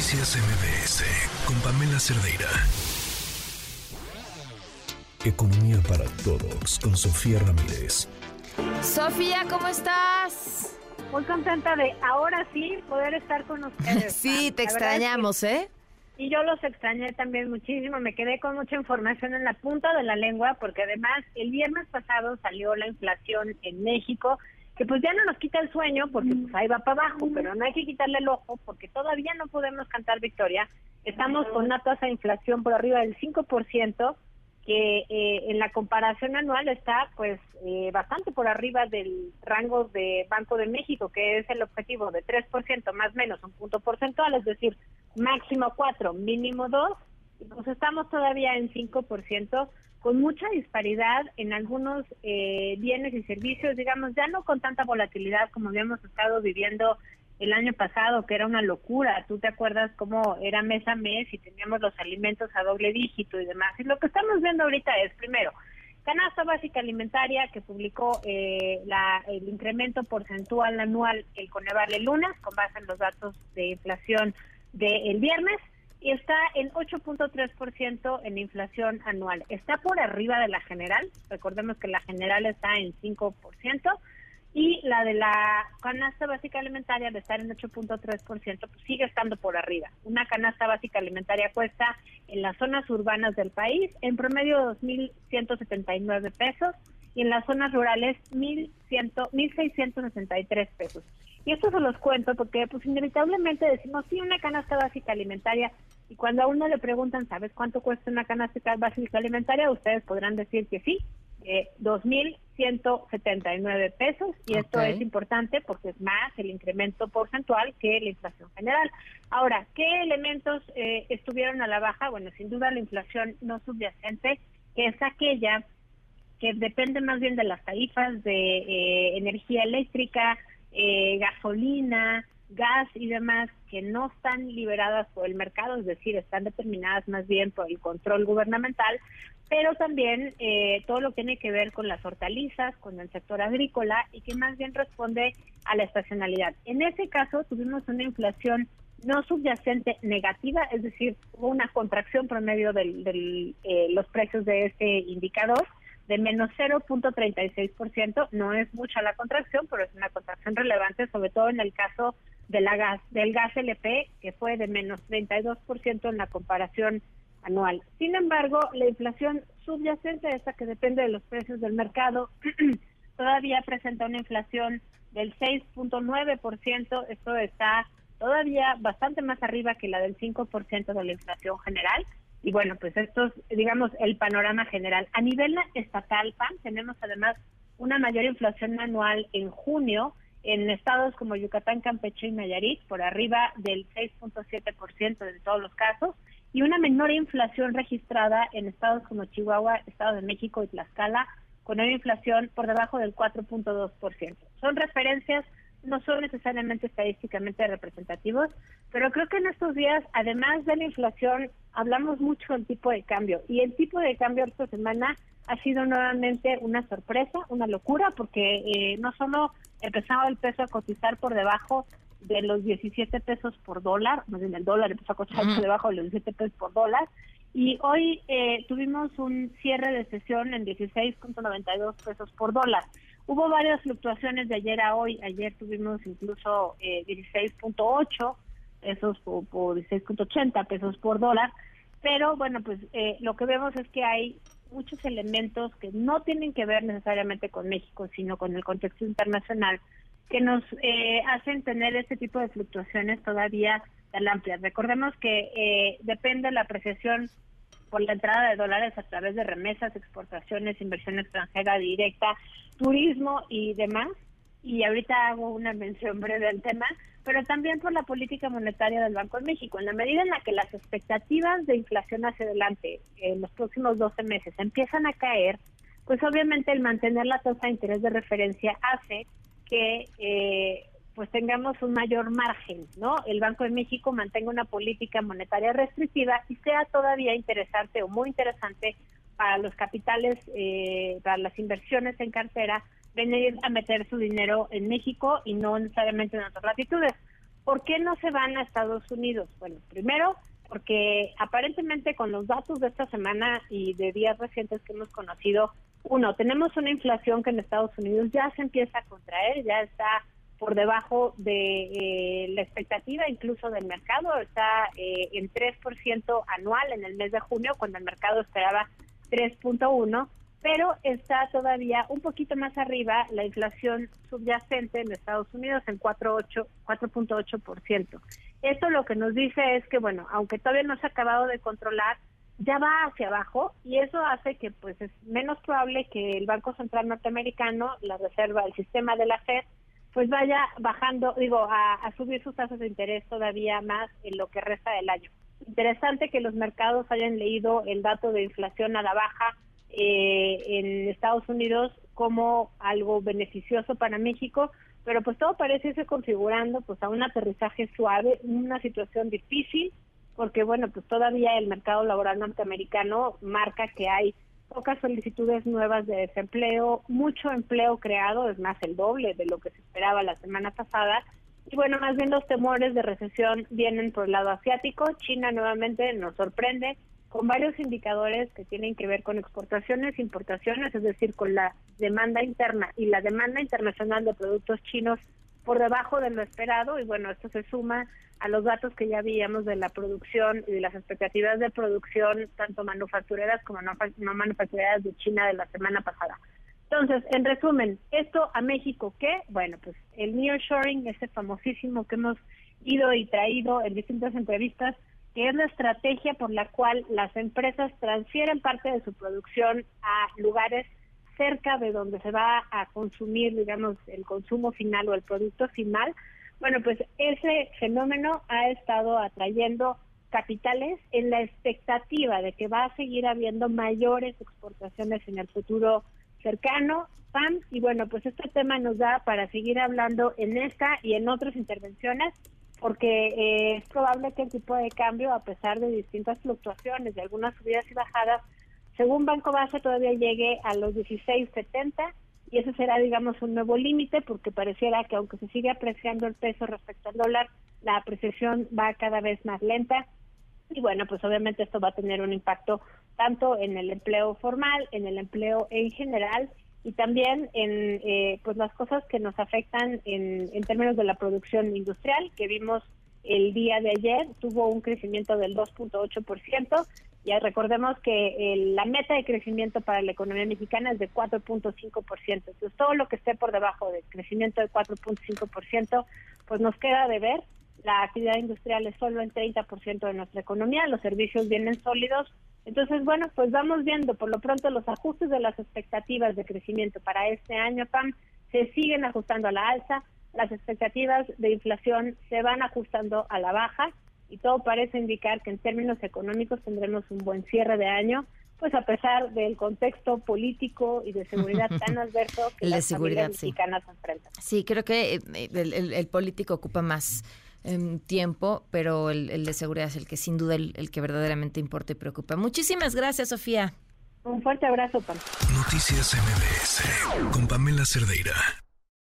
Noticias MBS con Pamela Cerdeira. Economía para todos con Sofía Ramírez. Sofía, ¿cómo estás? Muy contenta de ahora sí poder estar con ustedes. sí, te extrañamos, ¿eh? Y yo los extrañé también muchísimo, me quedé con mucha información en la punta de la lengua porque además el viernes pasado salió la inflación en México, que pues ya no nos quita el sueño porque pues ahí va para abajo, pero no hay que quitarle el ojo porque todavía no podemos cantar victoria. Estamos con una tasa de inflación por arriba del 5%, que eh, en la comparación anual está pues eh, bastante por arriba del rango de Banco de México, que es el objetivo de 3% más menos un punto porcentual, es decir, máximo 4, mínimo 2, pues estamos todavía en 5%, con mucha disparidad en algunos eh, bienes y servicios, digamos, ya no con tanta volatilidad como habíamos estado viviendo el año pasado, que era una locura. Tú te acuerdas cómo era mes a mes y teníamos los alimentos a doble dígito y demás. Y lo que estamos viendo ahorita es, primero, canasta básica alimentaria que publicó eh, la, el incremento porcentual anual el Coneval el lunes, con base en los datos de inflación del viernes, y está en 8.3% en inflación anual. Está por arriba de la general, recordemos que la general está en 5%, y la de la canasta básica alimentaria de estar en 8.3%, pues sigue estando por arriba. Una canasta básica alimentaria cuesta en las zonas urbanas del país en promedio 2.179 pesos y en las zonas rurales 1.663 pesos. Y esto se los cuento porque pues inevitablemente decimos, sí, una canasta básica alimentaria, y cuando a uno le preguntan, ¿sabes cuánto cuesta una canasta básica alimentaria? Ustedes podrán decir que sí, eh, 2.179 pesos y esto es importante porque es más el incremento porcentual que la inflación general. Ahora, ¿qué elementos eh, estuvieron a la baja? Bueno, sin duda la inflación no subyacente, que es aquella que depende más bien de las tarifas de eh, energía eléctrica, eh, gasolina, gas y demás que no están liberadas por el mercado, es decir, están determinadas más bien por el control gubernamental, pero también eh, todo lo que tiene que ver con las hortalizas, con el sector agrícola y que más bien responde a la estacionalidad. En ese caso tuvimos una inflación no subyacente negativa, es decir, hubo una contracción promedio de eh, los precios de este indicador de menos 0.36%. No es mucha la contracción, pero es una contracción relevante, sobre todo en el caso de la gas, del gas LP, que fue de menos 32% en la comparación anual. Sin embargo, la inflación subyacente, esa que depende de los precios del mercado, todavía presenta una inflación del 6.9%. Esto está todavía bastante más arriba que la del 5% de la inflación general. Y bueno, pues esto es, digamos, el panorama general. A nivel estatal, PAN, tenemos además una mayor inflación anual en junio en estados como Yucatán, Campeche y Nayarit, por arriba del 6.7% de todos los casos, y una menor inflación registrada en estados como Chihuahua, Estado de México y Tlaxcala, con una inflación por debajo del 4.2%. Son referencias no son necesariamente estadísticamente representativos, pero creo que en estos días, además de la inflación, hablamos mucho del tipo de cambio. Y el tipo de cambio esta semana ha sido nuevamente una sorpresa, una locura, porque eh, no solo empezaba el peso a cotizar por debajo de los 17 pesos por dólar, más bien el dólar empezó a cotizar por debajo de los 17 pesos por dólar, y hoy eh, tuvimos un cierre de sesión en 16.92 pesos por dólar. Hubo varias fluctuaciones de ayer a hoy. Ayer tuvimos incluso eh, 16.8 pesos por, 16.80 pesos por dólar. Pero bueno, pues eh, lo que vemos es que hay muchos elementos que no tienen que ver necesariamente con México, sino con el contexto internacional, que nos eh, hacen tener este tipo de fluctuaciones todavía tan amplias. Recordemos que eh, depende la apreciación por la entrada de dólares a través de remesas, exportaciones, inversión extranjera directa, turismo y demás. Y ahorita hago una mención breve del tema, pero también por la política monetaria del Banco de México. En la medida en la que las expectativas de inflación hacia adelante en los próximos 12 meses empiezan a caer, pues obviamente el mantener la tasa de interés de referencia hace que eh, pues tengamos un mayor margen, ¿no? El Banco de México mantenga una política monetaria restrictiva y sea todavía interesante o muy interesante para los capitales, eh, para las inversiones en cartera, venir a meter su dinero en México y no necesariamente en otras latitudes. ¿Por qué no se van a Estados Unidos? Bueno, primero porque aparentemente con los datos de esta semana y de días recientes que hemos conocido, uno, tenemos una inflación que en Estados Unidos ya se empieza a contraer, ya está por debajo de eh, la expectativa incluso del mercado, está eh, en 3% anual en el mes de junio, cuando el mercado esperaba 3.1 pero está todavía un poquito más arriba la inflación subyacente en Estados Unidos en 4.8%. Esto lo que nos dice es que, bueno, aunque todavía no se ha acabado de controlar, ya va hacia abajo y eso hace que pues es menos probable que el Banco Central norteamericano, la reserva, el sistema de la Fed, pues vaya bajando, digo, a, a subir sus tasas de interés todavía más en lo que resta del año. Interesante que los mercados hayan leído el dato de inflación a la baja eh, en Estados Unidos como algo beneficioso para México, pero pues todo parece irse configurando pues a un aterrizaje suave, una situación difícil, porque bueno, pues todavía el mercado laboral norteamericano marca que hay pocas solicitudes nuevas de desempleo, mucho empleo creado, es más el doble de lo que se esperaba la semana pasada. Y bueno, más bien los temores de recesión vienen por el lado asiático. China nuevamente nos sorprende, con varios indicadores que tienen que ver con exportaciones, importaciones, es decir, con la demanda interna y la demanda internacional de productos chinos por debajo de lo esperado y bueno, esto se suma a los datos que ya veíamos de la producción y de las expectativas de producción tanto manufactureras como no, no manufactureras de China de la semana pasada. Entonces, en resumen, esto a México, ¿qué? Bueno, pues el nearshoring, ese famosísimo que hemos ido y traído en distintas entrevistas, que es la estrategia por la cual las empresas transfieren parte de su producción a lugares cerca de donde se va a consumir, digamos, el consumo final o el producto final. Bueno, pues ese fenómeno ha estado atrayendo capitales en la expectativa de que va a seguir habiendo mayores exportaciones en el futuro cercano, PAN, y bueno, pues este tema nos da para seguir hablando en esta y en otras intervenciones porque eh, es probable que el tipo de cambio, a pesar de distintas fluctuaciones, de algunas subidas y bajadas, según Banco Base todavía llegue a los 16.70 y ese será, digamos, un nuevo límite porque pareciera que aunque se sigue apreciando el peso respecto al dólar, la apreciación va cada vez más lenta y bueno, pues obviamente esto va a tener un impacto tanto en el empleo formal, en el empleo en general y también en eh, pues las cosas que nos afectan en, en términos de la producción industrial que vimos el día de ayer tuvo un crecimiento del 2.8%. Ya recordemos que la meta de crecimiento para la economía mexicana es de 4.5%. Entonces, todo lo que esté por debajo del crecimiento de 4.5%, pues nos queda de ver. La actividad industrial es solo el 30% de nuestra economía, los servicios vienen sólidos, entonces, bueno, pues vamos viendo por lo pronto los ajustes de las expectativas de crecimiento para este año, PAM, se siguen ajustando a la alza, las expectativas de inflación se van ajustando a la baja y todo parece indicar que en términos económicos tendremos un buen cierre de año, pues a pesar del contexto político y de seguridad tan adverso que las seguridad, mexicanas enfrentan. Sí, creo que eh, el político ocupa más tiempo, pero el, de seguridad es el que sin duda el, que verdaderamente importa y preocupa. Muchísimas gracias, Sofía. Un fuerte abrazo, Noticias MBS con Pamela Cerdeira.